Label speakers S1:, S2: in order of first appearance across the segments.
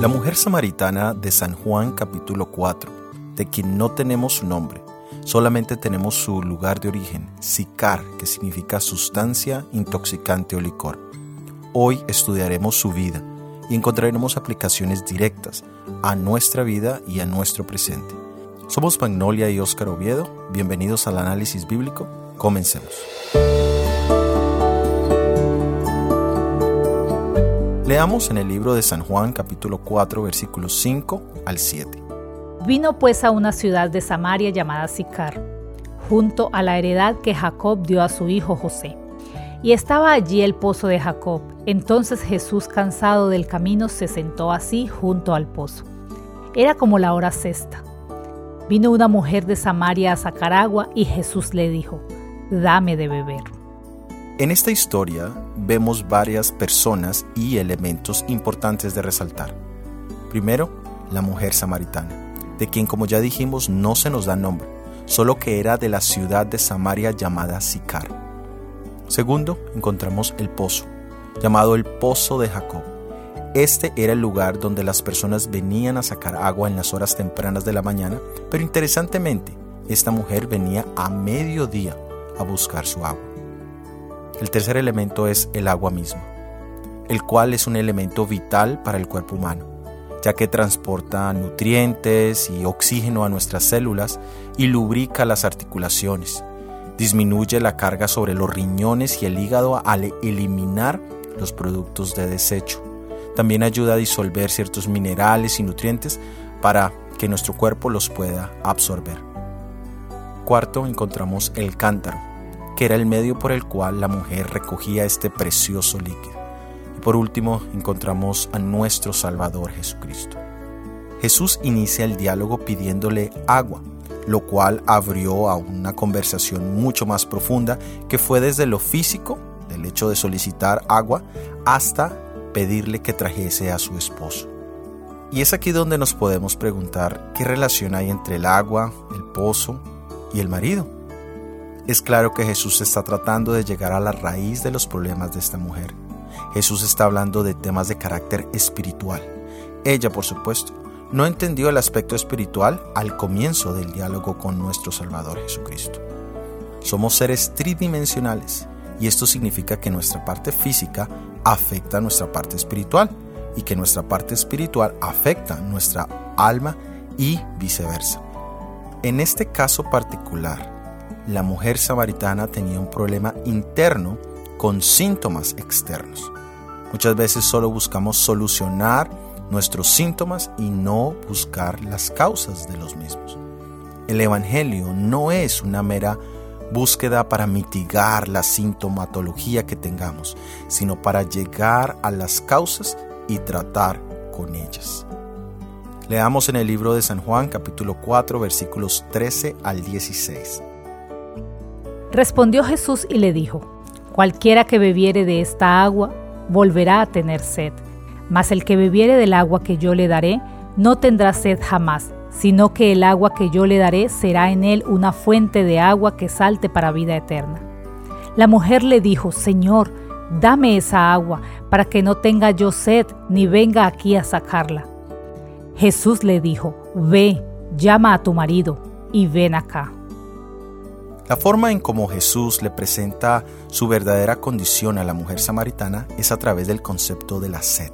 S1: La mujer samaritana de San Juan capítulo 4, de quien no tenemos su nombre, solamente tenemos su lugar de origen, sicar, que significa sustancia intoxicante o licor. Hoy estudiaremos su vida y encontraremos aplicaciones directas a nuestra vida y a nuestro presente. Somos Magnolia y Óscar Oviedo, bienvenidos al análisis bíblico, comencemos. Leamos en el libro de San Juan capítulo 4 versículos 5 al 7.
S2: Vino pues a una ciudad de Samaria llamada Sicar, junto a la heredad que Jacob dio a su hijo José. Y estaba allí el pozo de Jacob. Entonces Jesús, cansado del camino, se sentó así junto al pozo. Era como la hora sexta. Vino una mujer de Samaria a sacar agua y Jesús le dijo, dame de beber.
S1: En esta historia vemos varias personas y elementos importantes de resaltar. Primero, la mujer samaritana, de quien como ya dijimos no se nos da nombre, solo que era de la ciudad de Samaria llamada Sicar. Segundo, encontramos el pozo, llamado el Pozo de Jacob. Este era el lugar donde las personas venían a sacar agua en las horas tempranas de la mañana, pero interesantemente, esta mujer venía a mediodía a buscar su agua. El tercer elemento es el agua misma, el cual es un elemento vital para el cuerpo humano, ya que transporta nutrientes y oxígeno a nuestras células y lubrica las articulaciones. Disminuye la carga sobre los riñones y el hígado al eliminar los productos de desecho. También ayuda a disolver ciertos minerales y nutrientes para que nuestro cuerpo los pueda absorber. Cuarto, encontramos el cántaro que era el medio por el cual la mujer recogía este precioso líquido. Y por último encontramos a nuestro Salvador Jesucristo. Jesús inicia el diálogo pidiéndole agua, lo cual abrió a una conversación mucho más profunda que fue desde lo físico, del hecho de solicitar agua, hasta pedirle que trajese a su esposo. Y es aquí donde nos podemos preguntar qué relación hay entre el agua, el pozo y el marido. Es claro que Jesús está tratando de llegar a la raíz de los problemas de esta mujer. Jesús está hablando de temas de carácter espiritual. Ella, por supuesto, no entendió el aspecto espiritual al comienzo del diálogo con nuestro Salvador Jesucristo. Somos seres tridimensionales y esto significa que nuestra parte física afecta a nuestra parte espiritual y que nuestra parte espiritual afecta a nuestra alma y viceversa. En este caso particular, la mujer samaritana tenía un problema interno con síntomas externos. Muchas veces solo buscamos solucionar nuestros síntomas y no buscar las causas de los mismos. El Evangelio no es una mera búsqueda para mitigar la sintomatología que tengamos, sino para llegar a las causas y tratar con ellas. Leamos en el libro de San Juan capítulo 4 versículos 13 al 16.
S2: Respondió Jesús y le dijo, Cualquiera que bebiere de esta agua volverá a tener sed, mas el que bebiere del agua que yo le daré no tendrá sed jamás, sino que el agua que yo le daré será en él una fuente de agua que salte para vida eterna. La mujer le dijo, Señor, dame esa agua, para que no tenga yo sed, ni venga aquí a sacarla. Jesús le dijo, Ve, llama a tu marido, y ven acá.
S1: La forma en cómo Jesús le presenta su verdadera condición a la mujer samaritana es a través del concepto de la sed.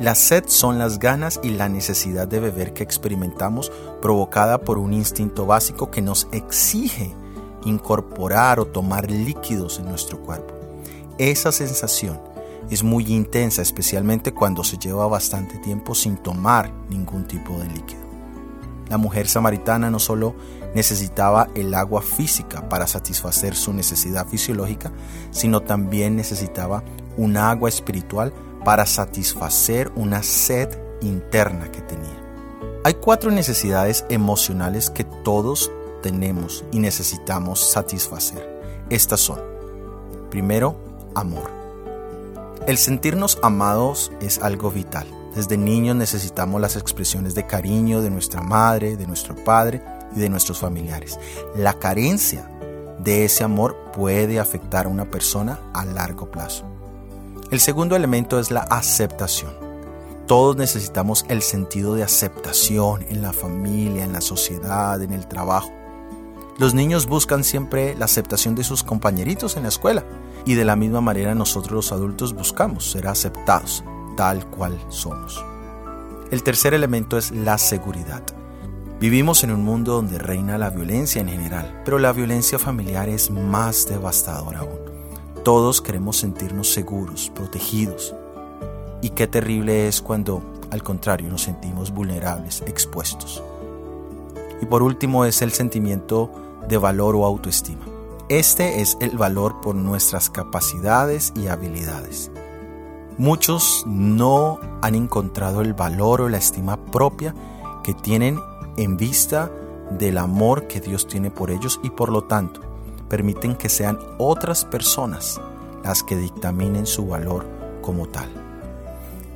S1: La sed son las ganas y la necesidad de beber que experimentamos provocada por un instinto básico que nos exige incorporar o tomar líquidos en nuestro cuerpo. Esa sensación es muy intensa, especialmente cuando se lleva bastante tiempo sin tomar ningún tipo de líquido. La mujer samaritana no solo necesitaba el agua física para satisfacer su necesidad fisiológica, sino también necesitaba un agua espiritual para satisfacer una sed interna que tenía. Hay cuatro necesidades emocionales que todos tenemos y necesitamos satisfacer. Estas son, primero, amor. El sentirnos amados es algo vital. Desde niños necesitamos las expresiones de cariño de nuestra madre, de nuestro padre y de nuestros familiares. La carencia de ese amor puede afectar a una persona a largo plazo. El segundo elemento es la aceptación. Todos necesitamos el sentido de aceptación en la familia, en la sociedad, en el trabajo. Los niños buscan siempre la aceptación de sus compañeritos en la escuela y de la misma manera nosotros los adultos buscamos ser aceptados tal cual somos. El tercer elemento es la seguridad. Vivimos en un mundo donde reina la violencia en general, pero la violencia familiar es más devastadora aún. Todos queremos sentirnos seguros, protegidos. Y qué terrible es cuando, al contrario, nos sentimos vulnerables, expuestos. Y por último es el sentimiento de valor o autoestima. Este es el valor por nuestras capacidades y habilidades. Muchos no han encontrado el valor o la estima propia que tienen en vista del amor que Dios tiene por ellos y por lo tanto permiten que sean otras personas las que dictaminen su valor como tal.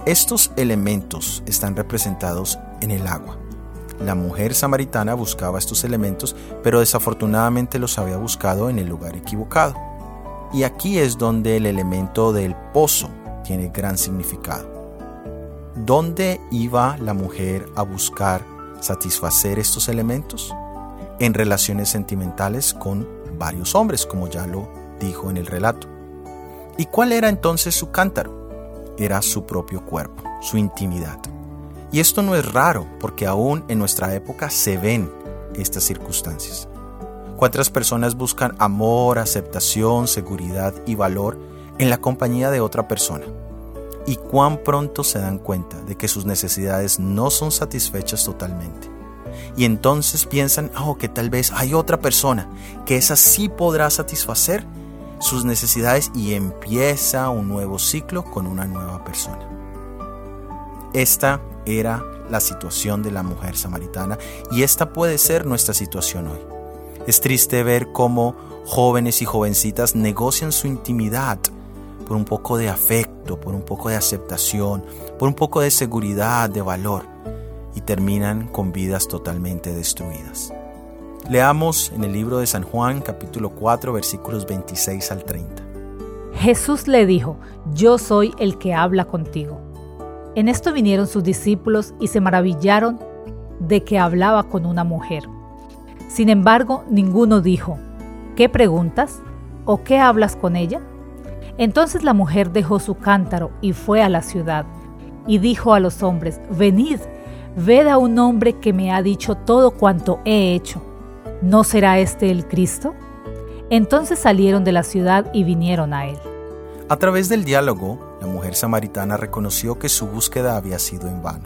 S1: Estos elementos están representados en el agua. La mujer samaritana buscaba estos elementos, pero desafortunadamente los había buscado en el lugar equivocado. Y aquí es donde el elemento del pozo tiene gran significado. ¿Dónde iba la mujer a buscar satisfacer estos elementos? En relaciones sentimentales con varios hombres, como ya lo dijo en el relato. ¿Y cuál era entonces su cántaro? Era su propio cuerpo, su intimidad. Y esto no es raro, porque aún en nuestra época se ven estas circunstancias. ¿Cuántas personas buscan amor, aceptación, seguridad y valor en la compañía de otra persona? Y cuán pronto se dan cuenta de que sus necesidades no son satisfechas totalmente. Y entonces piensan, oh, que tal vez hay otra persona que esa sí podrá satisfacer sus necesidades y empieza un nuevo ciclo con una nueva persona. Esta era la situación de la mujer samaritana y esta puede ser nuestra situación hoy. Es triste ver cómo jóvenes y jovencitas negocian su intimidad por un poco de afecto, por un poco de aceptación, por un poco de seguridad, de valor, y terminan con vidas totalmente destruidas. Leamos en el libro de San Juan capítulo 4 versículos 26 al 30.
S2: Jesús le dijo, yo soy el que habla contigo. En esto vinieron sus discípulos y se maravillaron de que hablaba con una mujer. Sin embargo, ninguno dijo, ¿qué preguntas? ¿O qué hablas con ella? Entonces la mujer dejó su cántaro y fue a la ciudad, y dijo a los hombres, Venid, ved a un hombre que me ha dicho todo cuanto he hecho. ¿No será este el Cristo? Entonces salieron de la ciudad y vinieron a él.
S1: A través del diálogo, la mujer samaritana reconoció que su búsqueda había sido en vano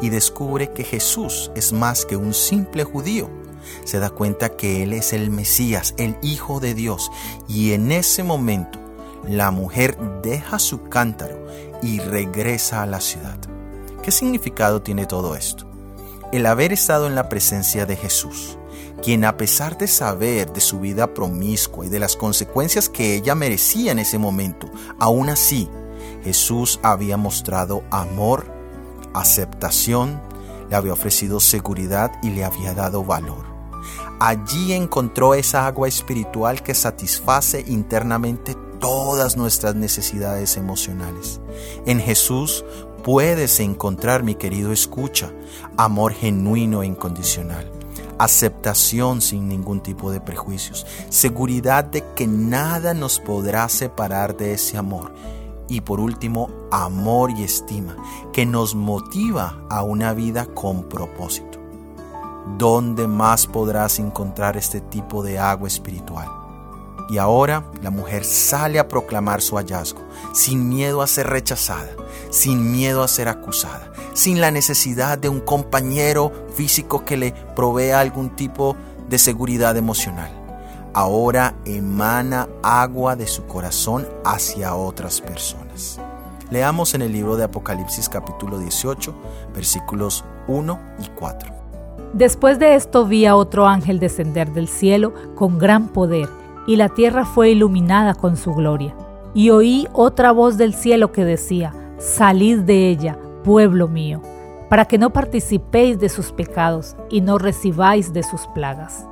S1: y descubre que Jesús es más que un simple judío. Se da cuenta que Él es el Mesías, el Hijo de Dios, y en ese momento la mujer deja su cántaro y regresa a la ciudad. ¿Qué significado tiene todo esto? El haber estado en la presencia de Jesús, quien a pesar de saber de su vida promiscua y de las consecuencias que ella merecía en ese momento, aún así, Jesús había mostrado amor, aceptación, le había ofrecido seguridad y le había dado valor. Allí encontró esa agua espiritual que satisface internamente todas nuestras necesidades emocionales. En Jesús puedes encontrar, mi querido escucha, amor genuino e incondicional, aceptación sin ningún tipo de prejuicios, seguridad de que nada nos podrá separar de ese amor y por último, amor y estima que nos motiva a una vida con propósito. ¿Dónde más podrás encontrar este tipo de agua espiritual? Y ahora la mujer sale a proclamar su hallazgo, sin miedo a ser rechazada, sin miedo a ser acusada, sin la necesidad de un compañero físico que le provea algún tipo de seguridad emocional. Ahora emana agua de su corazón hacia otras personas. Leamos en el libro de Apocalipsis capítulo 18, versículos 1 y 4.
S2: Después de esto vi a otro ángel descender del cielo con gran poder y la tierra fue iluminada con su gloria. Y oí otra voz del cielo que decía, Salid de ella, pueblo mío, para que no participéis de sus pecados y no recibáis de sus plagas.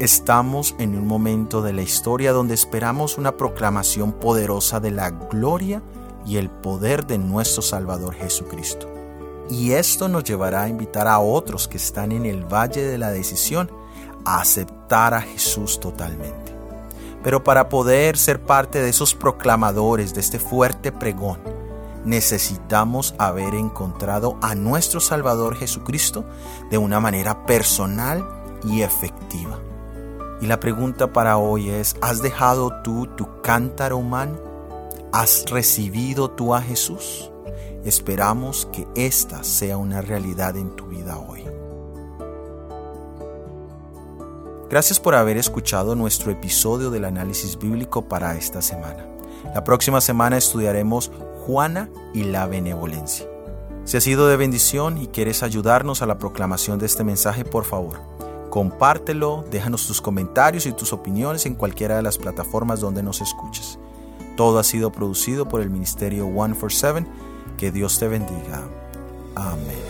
S1: Estamos en un momento de la historia donde esperamos una proclamación poderosa de la gloria y el poder de nuestro Salvador Jesucristo. Y esto nos llevará a invitar a otros que están en el valle de la decisión a aceptar a Jesús totalmente. Pero para poder ser parte de esos proclamadores de este fuerte pregón, necesitamos haber encontrado a nuestro Salvador Jesucristo de una manera personal y efectiva. Y la pregunta para hoy es, ¿has dejado tú tu cántaro humano? ¿Has recibido tú a Jesús? Esperamos que esta sea una realidad en tu vida hoy. Gracias por haber escuchado nuestro episodio del análisis bíblico para esta semana. La próxima semana estudiaremos Juana y la benevolencia. Si ha sido de bendición y quieres ayudarnos a la proclamación de este mensaje, por favor, compártelo, déjanos tus comentarios y tus opiniones en cualquiera de las plataformas donde nos escuches. Todo ha sido producido por el Ministerio 147. Que Dios te bendiga. Amén.